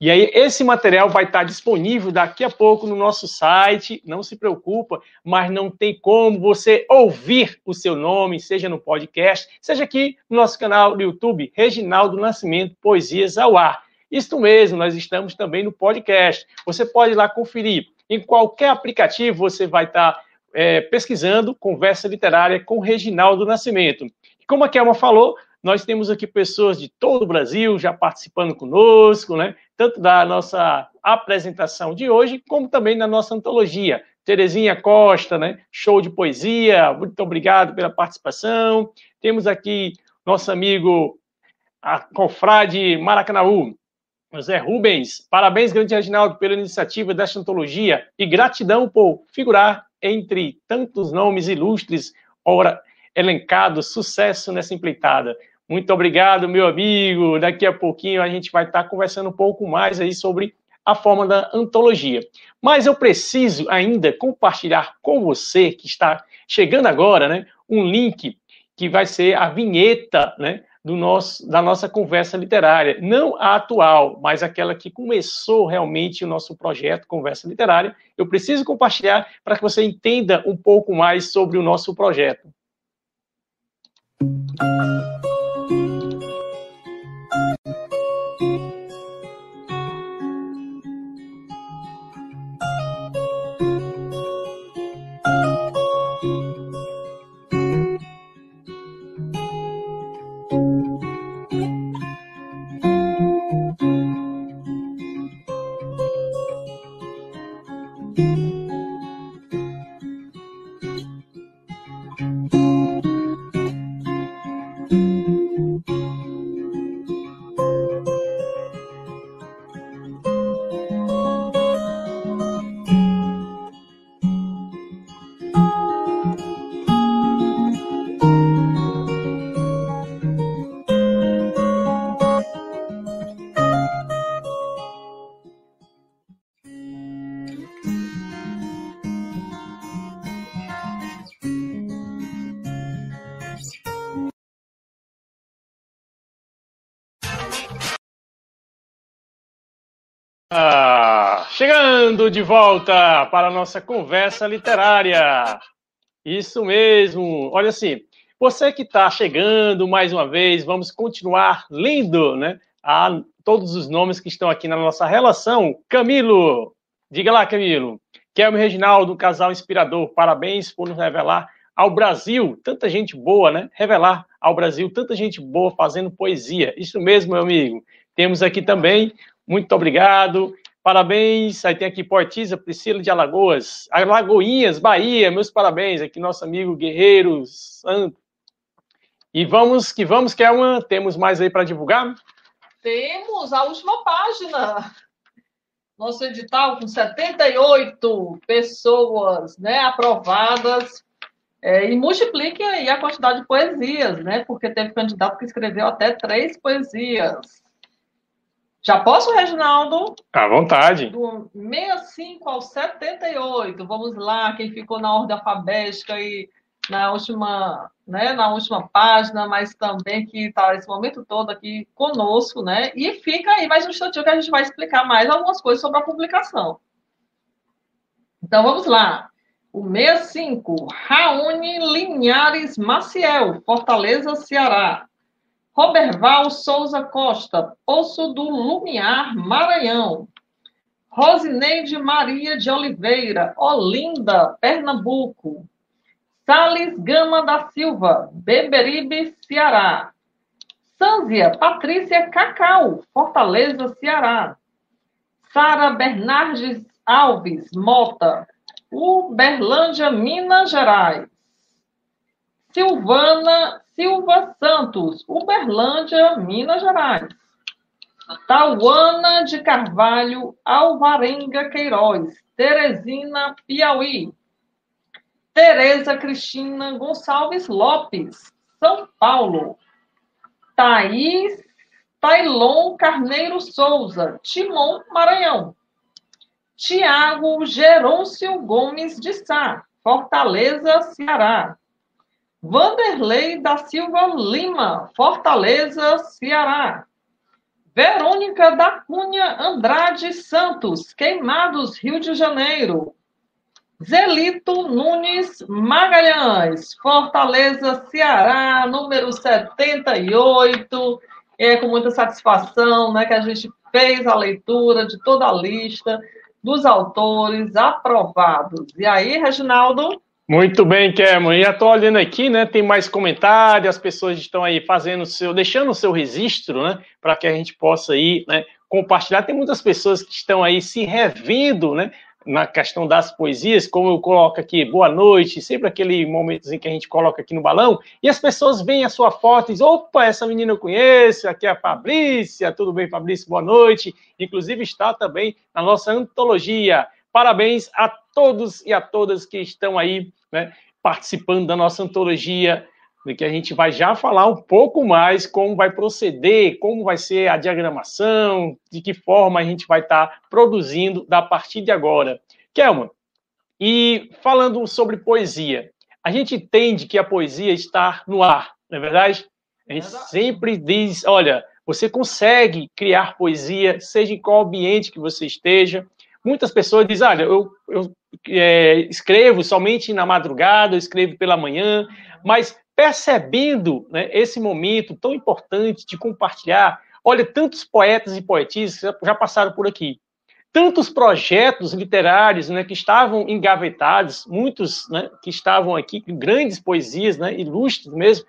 e aí, esse material vai estar disponível daqui a pouco no nosso site, não se preocupa, mas não tem como você ouvir o seu nome, seja no podcast, seja aqui no nosso canal do YouTube, Reginaldo Nascimento Poesias ao Ar. Isso mesmo, nós estamos também no podcast. Você pode ir lá conferir. Em qualquer aplicativo você vai estar é, pesquisando Conversa Literária com Reginaldo Nascimento. Como a Kelma falou, nós temos aqui pessoas de todo o Brasil já participando conosco, né? Tanto da nossa apresentação de hoje, como também da nossa antologia. Terezinha Costa, né? Show de poesia, muito obrigado pela participação. Temos aqui nosso amigo a Confrade Maracanaú, José Rubens. Parabéns, grande Reginaldo, pela iniciativa desta antologia e gratidão por figurar entre tantos nomes ilustres, ora elencados, sucesso nessa empreitada. Muito obrigado, meu amigo. Daqui a pouquinho a gente vai estar conversando um pouco mais aí sobre a forma da antologia. Mas eu preciso ainda compartilhar com você que está chegando agora, né, um link que vai ser a vinheta, né, do nosso, da nossa conversa literária, não a atual, mas aquela que começou realmente o nosso projeto Conversa Literária. Eu preciso compartilhar para que você entenda um pouco mais sobre o nosso projeto. Ah, chegando de volta para a nossa conversa literária. Isso mesmo. Olha assim, você que está chegando mais uma vez, vamos continuar lendo, né? A todos os nomes que estão aqui na nossa relação. Camilo, diga lá, Camilo. Kelme Reginaldo, um casal inspirador. Parabéns por nos revelar ao Brasil tanta gente boa, né? Revelar ao Brasil tanta gente boa fazendo poesia. Isso mesmo, meu amigo. Temos aqui também muito obrigado. Parabéns. Aí tem aqui Portiza, Priscila de Alagoas. Alagoinhas, Bahia. Meus parabéns. Aqui nosso amigo Guerreiro Santo. E vamos que vamos, que é uma. Temos mais aí para divulgar? Temos a última página. Nosso edital com 78 pessoas né, aprovadas É, e multiplique aí a quantidade de poesias, né? Porque teve candidato que escreveu até três poesias. Já posso, Reginaldo? À vontade. Do 65 ao 78. Vamos lá, quem ficou na ordem alfabética e na última, né, na última página, mas também que está esse momento todo aqui conosco, né? E fica aí mais um instantinho que a gente vai explicar mais algumas coisas sobre a publicação. Então vamos lá. O 65, Raoni Linhares Maciel, Fortaleza, Ceará. Roberval Souza Costa, Poço do Lumiar, Maranhão. Rosineide Maria de Oliveira, Olinda, Pernambuco. Thales Gama da Silva, Beberibe, Ceará. Sânzia Patrícia Cacau, Fortaleza, Ceará. Sara Bernardes Alves Mota, Uberlândia, Minas Gerais. Silvana Silva Santos, Uberlândia, Minas Gerais. Tauana de Carvalho, Alvarenga Queiroz, Teresina, Piauí. Tereza Cristina Gonçalves Lopes, São Paulo. Thaís Tailon Carneiro Souza, Timon, Maranhão. Tiago Gerôncio Gomes de Sá, Fortaleza, Ceará. Vanderlei da Silva Lima, Fortaleza, Ceará. Verônica da Cunha Andrade Santos, Queimados, Rio de Janeiro. Zelito Nunes Magalhães, Fortaleza, Ceará, número 78. É com muita satisfação né, que a gente fez a leitura de toda a lista dos autores aprovados. E aí, Reginaldo? Muito bem, Kerman. Já estou olhando aqui, né? Tem mais comentários, as pessoas estão aí fazendo o seu, deixando o seu registro, né? Para que a gente possa aí, né? Compartilhar. Tem muitas pessoas que estão aí se revendo, né? na questão das poesias, como eu coloco aqui, boa noite, sempre aquele momentozinho que a gente coloca aqui no balão, e as pessoas veem a sua foto e dizem, opa, essa menina eu conheço, aqui é a Fabrícia, tudo bem, Fabrícia, boa noite, inclusive está também na nossa antologia. Parabéns a todos e a todas que estão aí, né, participando da nossa antologia que a gente vai já falar um pouco mais como vai proceder, como vai ser a diagramação, de que forma a gente vai estar tá produzindo da partir de agora. Kelman, e falando sobre poesia, a gente entende que a poesia está no ar, não é verdade? A gente sempre diz, olha, você consegue criar poesia, seja em qual ambiente que você esteja. Muitas pessoas dizem, olha, eu, eu é, escrevo somente na madrugada, eu escrevo pela manhã, mas percebendo né, esse momento tão importante de compartilhar. Olha, tantos poetas e poetisas já passaram por aqui. Tantos projetos literários né, que estavam engavetados, muitos né, que estavam aqui, grandes poesias, né, ilustres mesmo.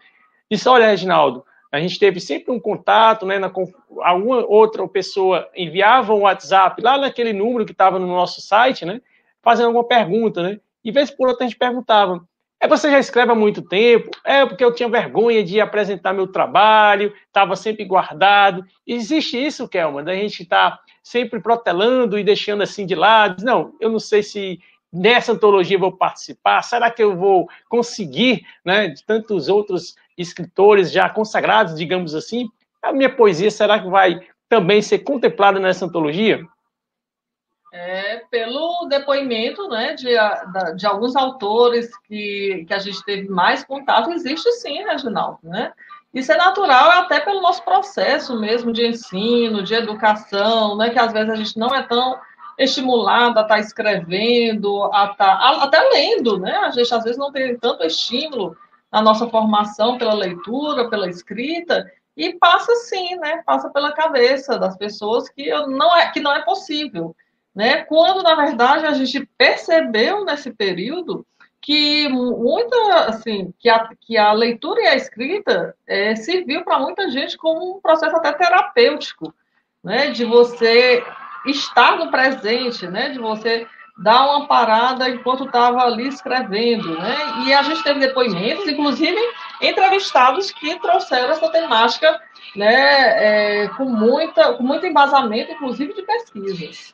Disse: Olha, Reginaldo, a gente teve sempre um contato, né, na, alguma outra pessoa enviava um WhatsApp lá naquele número que estava no nosso site, né, fazendo alguma pergunta, né, e vez por outra a gente perguntava, é você já escreve há muito tempo? É porque eu tinha vergonha de apresentar meu trabalho, estava sempre guardado. Existe isso, Kelman, da gente estar tá sempre protelando e deixando assim de lado. Não, eu não sei se nessa antologia eu vou participar. Será que eu vou conseguir, né, de tantos outros escritores já consagrados, digamos assim? A minha poesia será que vai também ser contemplada nessa antologia? É, pelo depoimento né, de, de alguns autores que, que a gente teve mais contato, existe sim, Reginaldo. Né? Isso é natural até pelo nosso processo mesmo de ensino, de educação, né, que às vezes a gente não é tão estimulado a estar tá escrevendo, a estar, tá, até lendo, né? A gente às vezes não tem tanto estímulo na nossa formação pela leitura, pela escrita, e passa sim, né? Passa pela cabeça das pessoas que não é, que não é possível né? Quando na verdade a gente percebeu nesse período que muita assim que a, que a leitura e a escrita é, serviu para muita gente como um processo até terapêutico, né? De você estar no presente, né? De você dar uma parada enquanto estava ali escrevendo, né? E a gente teve depoimentos, inclusive entrevistados que trouxeram essa temática, né? É, com muita com muito embasamento, inclusive de pesquisas.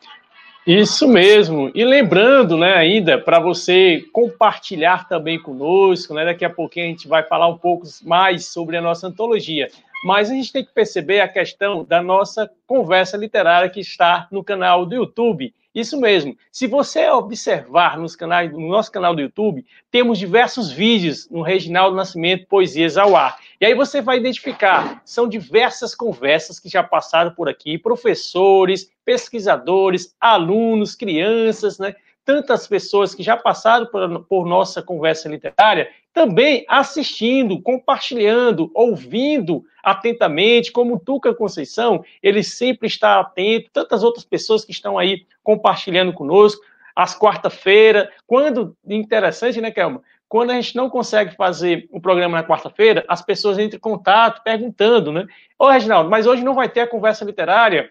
Isso mesmo. E lembrando, né, ainda, para você compartilhar também conosco, né, daqui a pouquinho a gente vai falar um pouco mais sobre a nossa antologia. Mas a gente tem que perceber a questão da nossa conversa literária que está no canal do YouTube. Isso mesmo. Se você observar nos canais, no nosso canal do YouTube, temos diversos vídeos no Reginaldo Nascimento Poesias ao Ar. E aí você vai identificar, são diversas conversas que já passaram por aqui, professores, pesquisadores, alunos, crianças, né? Tantas pessoas que já passaram por, por nossa conversa literária, também assistindo, compartilhando, ouvindo atentamente, como o Tuca Conceição, ele sempre está atento, tantas outras pessoas que estão aí compartilhando conosco, às quarta-feira, quando, interessante, né, Kelma? Quando a gente não consegue fazer o programa na quarta-feira, as pessoas entram em contato perguntando, né? Ô, Reginaldo, mas hoje não vai ter a conversa literária?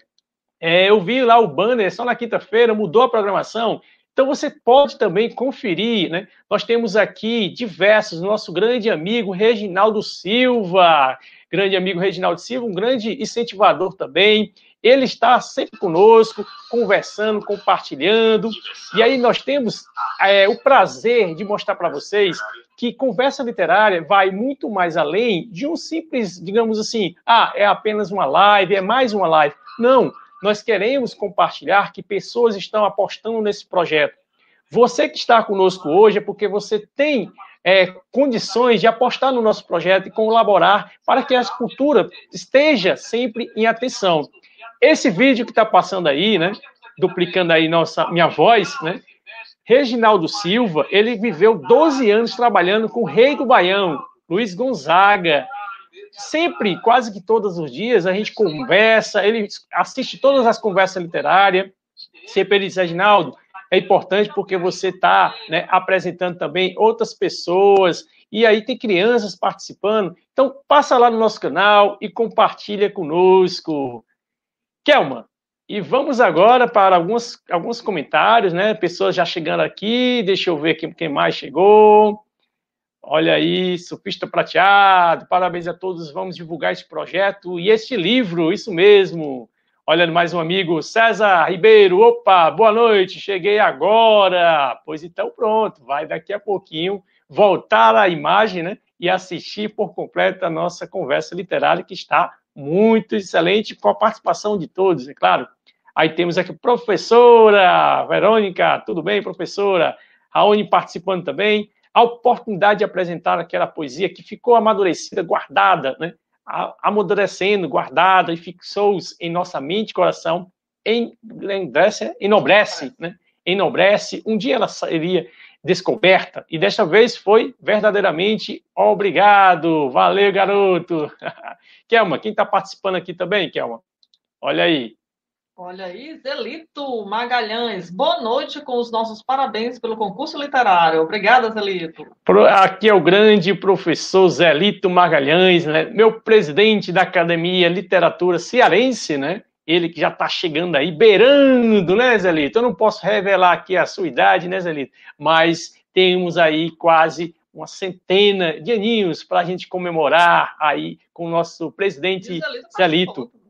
É, eu vi lá o banner só na quinta-feira, mudou a programação. Então você pode também conferir, né? Nós temos aqui diversos, nosso grande amigo Reginaldo Silva, grande amigo Reginaldo Silva, um grande incentivador também. Ele está sempre conosco, conversando, compartilhando. E aí nós temos é, o prazer de mostrar para vocês que conversa literária vai muito mais além de um simples, digamos assim, ah, é apenas uma live, é mais uma live. Não, nós queremos compartilhar que pessoas estão apostando nesse projeto. Você que está conosco hoje é porque você tem é, condições de apostar no nosso projeto e colaborar para que a cultura esteja sempre em atenção. Esse vídeo que está passando aí, né, duplicando aí nossa minha voz, né, Reginaldo Silva, ele viveu 12 anos trabalhando com o rei do Baião, Luiz Gonzaga. Sempre, quase que todos os dias, a gente conversa, ele assiste todas as conversas literárias. Sempre ele diz, Reginaldo, é importante porque você está né, apresentando também outras pessoas, e aí tem crianças participando. Então, passa lá no nosso canal e compartilha conosco. Kelma, e vamos agora para alguns, alguns comentários, né? Pessoas já chegando aqui, deixa eu ver quem, quem mais chegou. Olha aí, Sufista Prateado, parabéns a todos, vamos divulgar este projeto e este livro, isso mesmo. Olha mais um amigo, César Ribeiro. Opa, boa noite, cheguei agora. Pois então, pronto, vai daqui a pouquinho voltar à imagem, né? E assistir por completo a nossa conversa literária, que está muito excelente, com a participação de todos, é claro. Aí temos aqui professora Verônica, tudo bem, professora? Raoni participando também. A oportunidade de apresentar aquela poesia que ficou amadurecida, guardada, né? amadurecendo, guardada e fixou-se em nossa mente e coração, enobrece, enobrece, né? enobrece. Um dia ela seria descoberta e desta vez foi verdadeiramente obrigado. Valeu, garoto. Kelma, quem está participando aqui também, Kelma? Olha aí. Olha aí, Zelito Magalhães. Boa noite com os nossos parabéns pelo concurso literário. Obrigada, Zelito. Aqui é o grande professor Zelito Magalhães, né? meu presidente da Academia Literatura Cearense, né? Ele que já está chegando aí, beirando, né, Zelito? Eu não posso revelar aqui a sua idade, né, Zelito? Mas temos aí quase uma centena de aninhos para a gente comemorar aí com o nosso presidente Zelito. Zelito.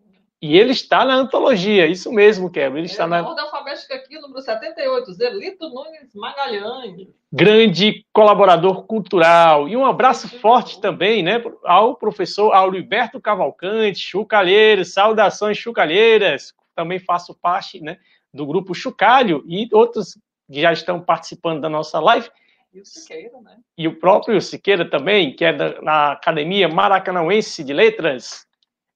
E ele está na antologia, isso mesmo, Kevin. Ele está é, na. Ordem alfabética aqui, número 78, Zelito Nunes Magalhães. Grande colaborador cultural. E um abraço forte também, né, ao professor Auriberto Cavalcante, Chucalheiros, saudações Chucalheiras. Também faço parte, né, do grupo Chucalho e outros que já estão participando da nossa live. E o Siqueira, né? E o próprio Siqueira também, que é da, na Academia Maracanauense de Letras.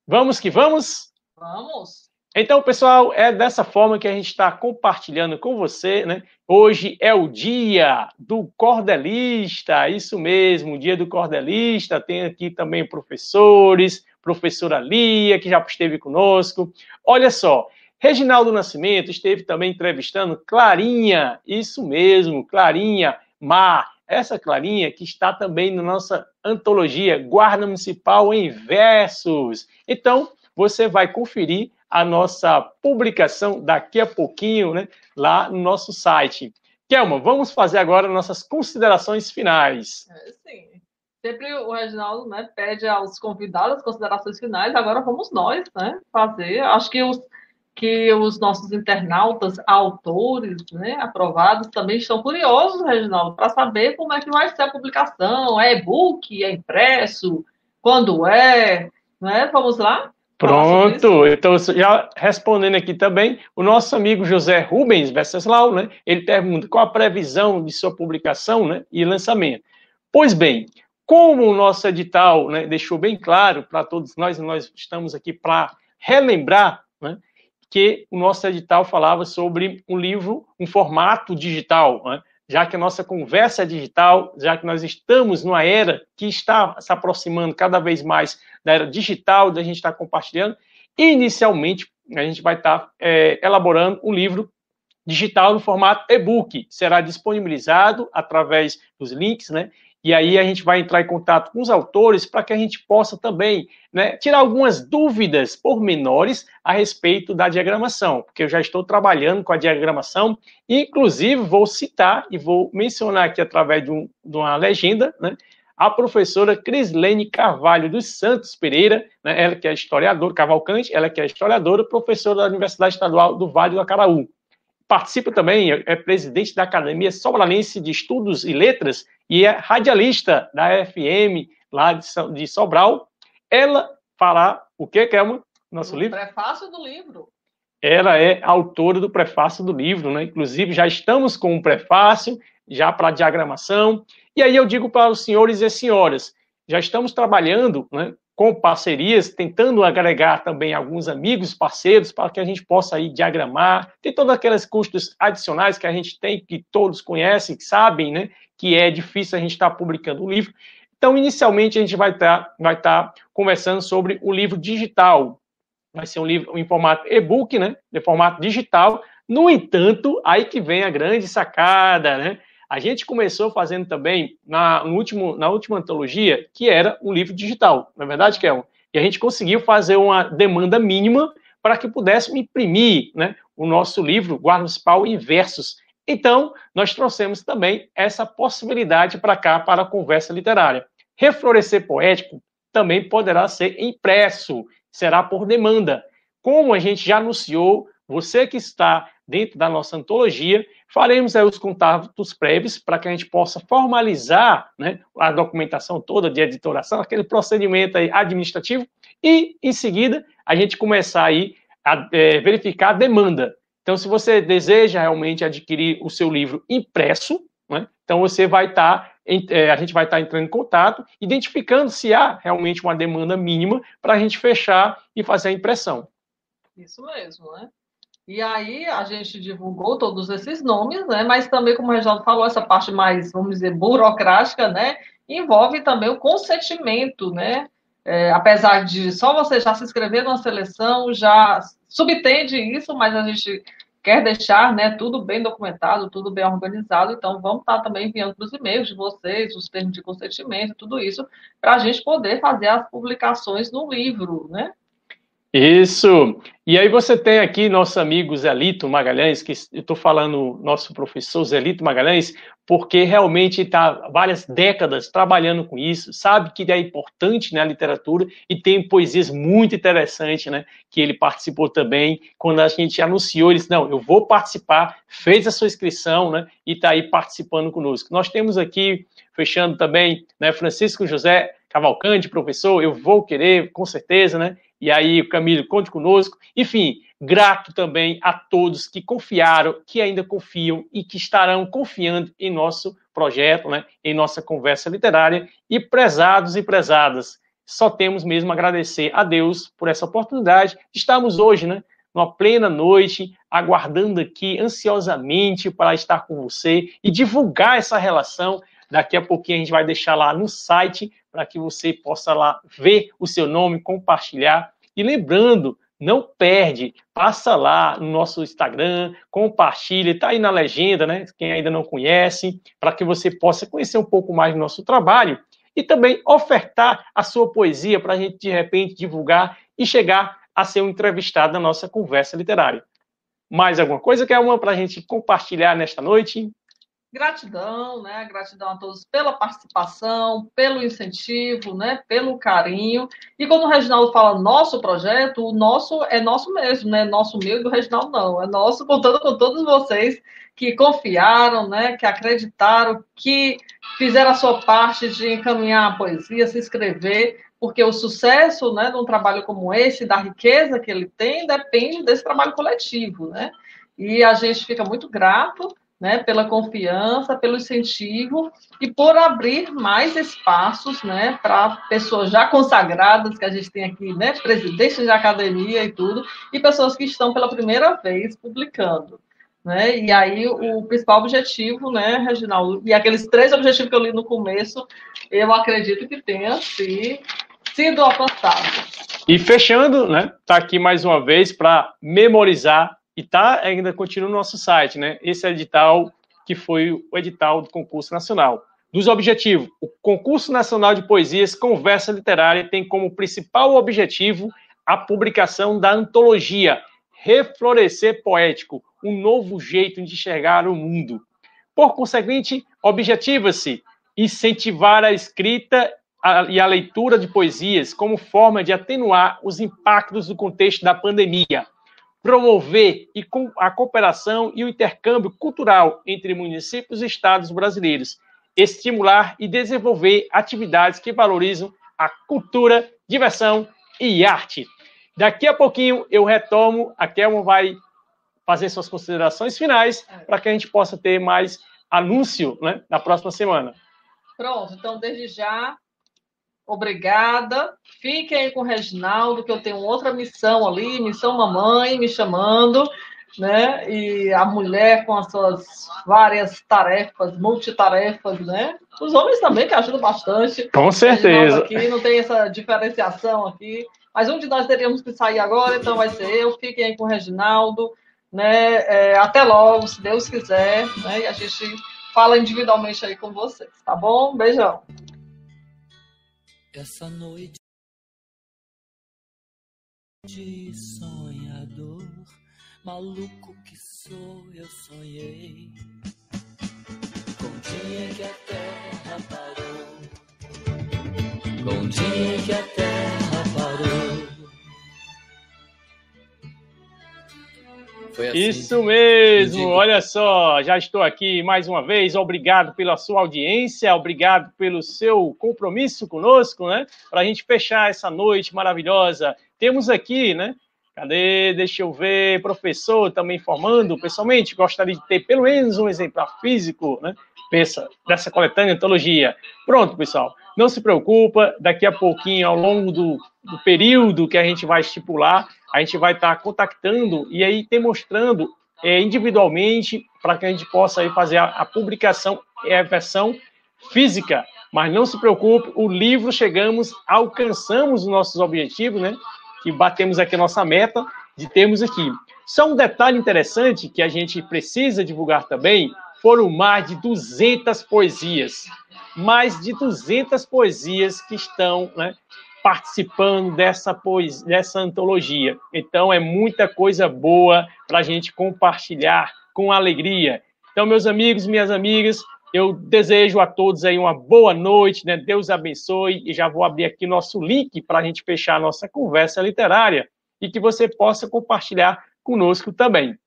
Vamos que vamos! Vamos! Então, pessoal, é dessa forma que a gente está compartilhando com você, né? Hoje é o dia do cordelista, isso mesmo, o dia do cordelista. Tem aqui também professores, professora Lia, que já esteve conosco. Olha só, Reginaldo Nascimento esteve também entrevistando Clarinha, isso mesmo, Clarinha Mar. Essa Clarinha que está também na nossa antologia Guarda Municipal em Versos. Então, você vai conferir a nossa publicação daqui a pouquinho, né, lá no nosso site. Kelma, vamos fazer agora nossas considerações finais. É, sim. Sempre o Reginaldo né, pede aos convidados considerações finais, agora vamos nós né, fazer. Acho que os, que os nossos internautas, autores, né, aprovados, também estão curiosos, Reginaldo, para saber como é que vai ser a publicação. É e-book, é impresso, quando é, né? Vamos lá? Pronto, então já respondendo aqui também, o nosso amigo José Rubens Venceslau, né? Ele pergunta qual a previsão de sua publicação, né, e lançamento. Pois bem, como o nosso edital né, deixou bem claro para todos nós, nós estamos aqui para relembrar né, que o nosso edital falava sobre um livro, um formato digital, né? Já que a nossa conversa é digital, já que nós estamos numa era que está se aproximando cada vez mais da era digital, da gente estar compartilhando, inicialmente a gente vai estar é, elaborando um livro digital no formato e-book, será disponibilizado através dos links, né? E aí a gente vai entrar em contato com os autores para que a gente possa também né, tirar algumas dúvidas pormenores a respeito da diagramação, porque eu já estou trabalhando com a diagramação, inclusive vou citar e vou mencionar aqui através de, um, de uma legenda, né, a professora Crislene Carvalho dos Santos Pereira, né, ela que é historiadora, Cavalcante, ela que é historiadora, professora da Universidade Estadual do Vale do Acaraú. Participa também, é presidente da Academia Sobralense de Estudos e Letras e é radialista da FM lá de Sobral. Ela fará o que, Kelma? Nosso o livro? Prefácio do livro. Ela é autora do prefácio do livro, né? Inclusive, já estamos com um prefácio, já para diagramação. E aí eu digo para os senhores e senhoras, já estamos trabalhando né, com parcerias, tentando agregar também alguns amigos, parceiros, para que a gente possa aí diagramar. Tem todos aqueles custos adicionais que a gente tem, que todos conhecem, que sabem, né? Que é difícil a gente estar tá publicando o livro. Então, inicialmente, a gente vai estar tá, vai tá conversando sobre o livro digital. Vai ser um livro em formato e-book, né? De formato digital. No entanto, aí que vem a grande sacada, né? A gente começou fazendo também na, último, na última antologia, que era um livro digital, na é verdade, Kelma? E a gente conseguiu fazer uma demanda mínima para que pudéssemos imprimir né, o nosso livro, Guarda Municipal e Versos. Então, nós trouxemos também essa possibilidade para cá, para a conversa literária. Reflorescer Poético também poderá ser impresso, será por demanda. Como a gente já anunciou, você que está dentro da nossa antologia, faremos aí os contatos prévios para que a gente possa formalizar né, a documentação toda de editoração, aquele procedimento administrativo, e em seguida a gente começar aí a é, verificar a demanda. Então, se você deseja realmente adquirir o seu livro impresso, né, então você vai estar, tá, é, a gente vai estar tá entrando em contato, identificando se há realmente uma demanda mínima para a gente fechar e fazer a impressão. Isso mesmo, né? E aí a gente divulgou todos esses nomes, né? Mas também, como o Reginaldo falou, essa parte mais, vamos dizer, burocrática, né? Envolve também o consentimento, né? É, apesar de só você já se inscrever numa seleção, já subtende isso, mas a gente quer deixar né, tudo bem documentado, tudo bem organizado, então vamos estar também enviando para os e-mails de vocês, os termos de consentimento, tudo isso, para a gente poder fazer as publicações no livro, né? Isso. E aí você tem aqui nosso amigo Zelito Magalhães, que eu estou falando nosso professor Zelito Magalhães, porque realmente está várias décadas trabalhando com isso, sabe que é importante na né, literatura e tem poesias muito interessantes, né? Que ele participou também. Quando a gente anunciou, ele disse: Não, eu vou participar, fez a sua inscrição, né? E está aí participando conosco. Nós temos aqui, fechando também, né, Francisco José Cavalcante, professor, eu vou querer, com certeza, né? E aí, Camilo, conte conosco. Enfim, grato também a todos que confiaram, que ainda confiam e que estarão confiando em nosso projeto, né, em nossa conversa literária. E prezados e prezadas, só temos mesmo a agradecer a Deus por essa oportunidade. Estamos hoje, né, numa plena noite, aguardando aqui ansiosamente para estar com você e divulgar essa relação. Daqui a pouquinho a gente vai deixar lá no site para que você possa lá ver o seu nome, compartilhar. E lembrando, não perde, passa lá no nosso Instagram, compartilha, está aí na legenda, né? Quem ainda não conhece, para que você possa conhecer um pouco mais do nosso trabalho e também ofertar a sua poesia para a gente, de repente, divulgar e chegar a ser um entrevistado na nossa conversa literária. Mais alguma coisa que é uma para a gente compartilhar nesta noite? Gratidão, né? Gratidão a todos pela participação, pelo incentivo, né? Pelo carinho. E quando o Reginaldo fala nosso projeto, o nosso é nosso mesmo, né? Nosso meu e do Reginaldo não, é nosso contando com todos vocês que confiaram, né? Que acreditaram, que fizeram a sua parte de encaminhar a poesia, se inscrever, porque o sucesso, né? De um trabalho como esse, da riqueza que ele tem, depende desse trabalho coletivo, né? E a gente fica muito grato né, pela confiança, pelo incentivo e por abrir mais espaços né, para pessoas já consagradas, que a gente tem aqui, né, presidentes de academia e tudo, e pessoas que estão pela primeira vez publicando. Né? E aí o principal objetivo, né, Reginaldo, e aqueles três objetivos que eu li no começo, eu acredito que tenha se, sido alcançado. E fechando, né, tá aqui mais uma vez para memorizar e tá ainda continua no nosso site, né? Esse edital que foi o edital do concurso nacional. Dos objetivos, o concurso nacional de poesias Conversa Literária tem como principal objetivo a publicação da antologia Reflorescer Poético, um novo jeito de enxergar o mundo. Por conseguinte, objetiva-se incentivar a escrita e a leitura de poesias como forma de atenuar os impactos do contexto da pandemia promover a cooperação e o intercâmbio cultural entre municípios e estados brasileiros, estimular e desenvolver atividades que valorizam a cultura, diversão e arte. Daqui a pouquinho eu retomo, a Kelma vai fazer suas considerações finais para que a gente possa ter mais anúncio né, na próxima semana. Pronto, então desde já Obrigada. Fiquem aí com o Reginaldo, que eu tenho outra missão ali, missão mamãe, me chamando, né? E a mulher com as suas várias tarefas, multitarefas, né? Os homens também, que ajudam bastante. Com certeza. Aqui não tem essa diferenciação aqui. Mas um de nós teríamos que sair agora, então vai ser eu. Fiquem aí com o Reginaldo. Né? É, até logo, se Deus quiser. Né? E a gente fala individualmente aí com vocês, tá bom? Beijão. Essa noite de sonhador, maluco que sou, eu sonhei com o dia que a terra parou, com o dia que a terra parou. Assim. Isso mesmo, olha só, já estou aqui mais uma vez. Obrigado pela sua audiência, obrigado pelo seu compromisso conosco, né? Para a gente fechar essa noite maravilhosa. Temos aqui, né? Cadê? Deixa eu ver, professor também formando. Pessoalmente, gostaria de ter pelo menos um exemplar físico, né? Pensa, dessa coletânea antologia. Pronto, pessoal. Não se preocupa, daqui a pouquinho, ao longo do, do período que a gente vai estipular, a gente vai estar contactando e aí demonstrando é, individualmente para que a gente possa aí fazer a, a publicação e a versão física. Mas não se preocupe, o livro chegamos, alcançamos os nossos objetivos, né? Que batemos aqui a nossa meta de termos aqui. Só um detalhe interessante que a gente precisa divulgar também, foram mais de 200 poesias. Mais de 200 poesias que estão né, participando dessa, poesia, dessa antologia. Então, é muita coisa boa para a gente compartilhar com alegria. Então, meus amigos minhas amigas, eu desejo a todos aí uma boa noite, né? Deus abençoe e já vou abrir aqui nosso link para a gente fechar a nossa conversa literária e que você possa compartilhar conosco também.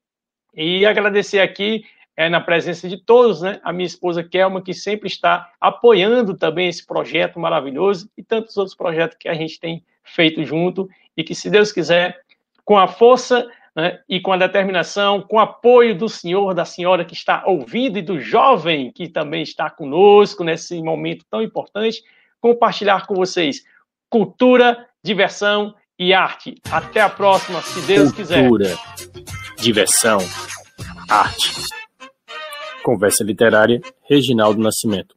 E agradecer aqui é, na presença de todos, né? A minha esposa Kelma, que sempre está apoiando também esse projeto maravilhoso e tantos outros projetos que a gente tem feito junto e que, se Deus quiser, com a força né, e com a determinação, com o apoio do senhor, da senhora que está ouvindo e do jovem que também está conosco nesse momento tão importante, compartilhar com vocês cultura, diversão e arte. Até a próxima, se Deus cultura, quiser. Cultura, diversão, arte. Conversa Literária, Reginaldo Nascimento.